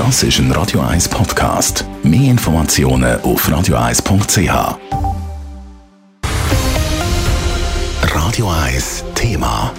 Das ist ein Radio 1 Podcast. Mehr Informationen auf radio1.ch. Radio 1 Thema.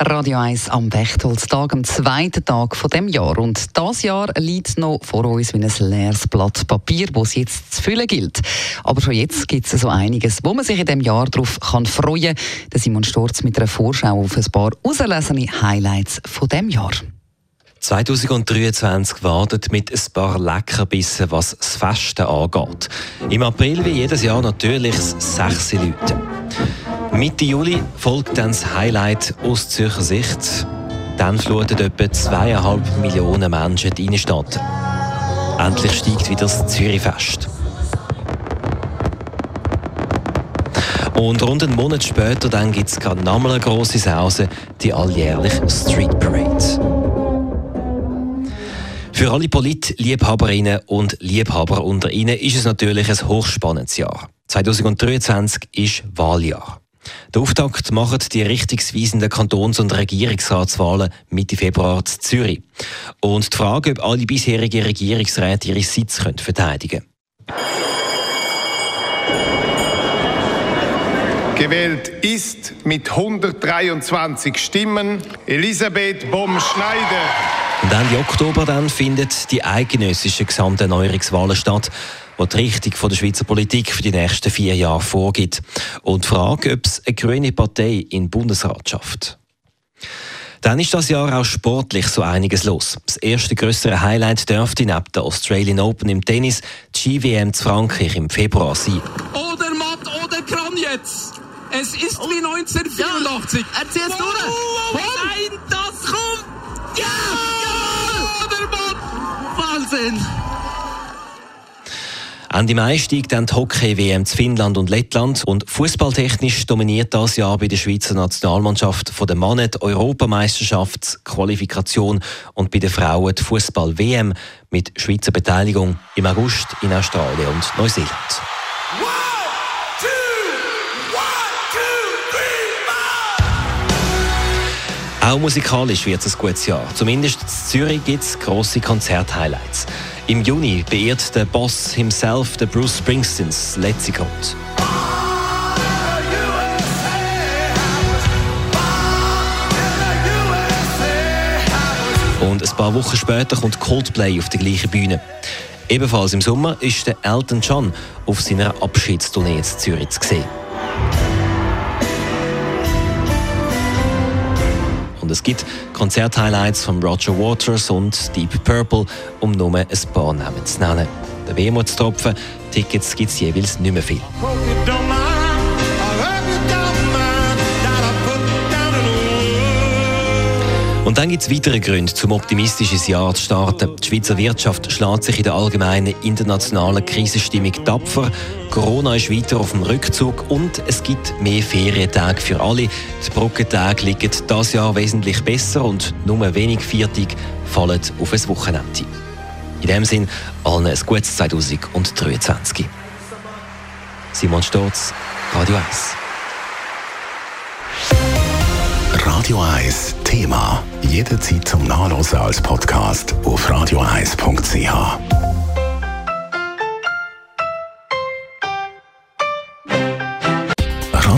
Radio 1 am Bechtolstag, am zweiten Tag von dem Jahr. Und das Jahr liegt noch vor uns wie ein leeres Blatt Papier, das es jetzt zu füllen gilt. Aber schon jetzt gibt es so einiges, wo man sich in dem Jahr darauf kann freuen kann. Simon Sturz mit einer Vorschau auf ein paar auslesene Highlights von dem Jahr. 2023 wartet mit ein paar Leckerbissen, was das Festen angeht. Im April wie jedes Jahr natürlich das sechste Leute. Mitte Juli folgt dann das Highlight aus Zürcher Sicht. Dann fluten etwa zweieinhalb Millionen Menschen die Innenstadt. Endlich steigt wieder das Zürichfest. Und rund einen Monat später gibt es gerade nochmal eine grosse Sause, die alljährliche Street Parade. Für alle Polit-Liebhaberinnen und Liebhaber unter ihnen ist es natürlich ein hochspannendes Jahr. 2023 ist Wahljahr. Der Auftakt machen die richtungsweisenden Kantons- und Regierungsratswahlen Mitte Februar in Zürich. Und die Frage, ob alle bisherigen Regierungsräte ihre Sitz verteidigen können. Gewählt ist mit 123 Stimmen Elisabeth Bomm-Schneider. Und Ende Oktober dann findet die eidgenössische Gesamterneuerungswahl statt, die die Richtung der Schweizer Politik für die nächsten vier Jahre vorgibt. Und die Frage, ob es eine grüne Partei in den Bundesrat schafft. Dann ist das Jahr auch sportlich so einiges los. Das erste größere Highlight dürfte neben der Australian Open im Tennis die Ski-WM zu Frankreich im Februar sein. Oder Matt oder Kran jetzt! Es ist wie 1984. Ja, erzähl's wow, durch! Nein, das Wahnsinn! Ende Mai steigt dann die Hockey-WM zu Finnland und Lettland und fußballtechnisch dominiert das Jahr bei der Schweizer Nationalmannschaft von der Mannen die Europameisterschaftsqualifikation und bei den Frauen die Fußball-WM mit Schweizer Beteiligung im August in Australien und Neuseeland. Auch musikalisch wird es ein gutes Jahr. Zumindest in Zürich gibt es grosse Konzert-Highlights. Im Juni beehrt der Boss himself, der Bruce Springsteens letzte Grund. Und ein paar Wochen später kommt Coldplay auf die gleiche Bühne. Ebenfalls im Sommer ist der Elton John auf seiner Abschiedstournee in Zürich zu sehen. Und es gibt Konzerthighlights von Roger Waters und Deep Purple, um nur ein paar Namen zu nennen. Der Wehmutstropfen, Tickets gibt es jeweils nicht mehr viel. Und dann gibt es weitere Gründe, zum optimistisches Jahr zu starten. Die Schweizer Wirtschaft schlägt sich in der allgemeinen internationalen Krisenstimmung tapfer. Corona ist weiter auf dem Rückzug und es gibt mehr Ferientage für alle. Die Brückentage liegen dieses Jahr wesentlich besser und nur wenig Viertig fallen auf ein Wochenende. In dem Sinn allen ein gutes 2023. Simon Sturz, Radio 1. Radio 1 Thema. Jederzeit zum Nachlesen als Podcast auf radio1.ch.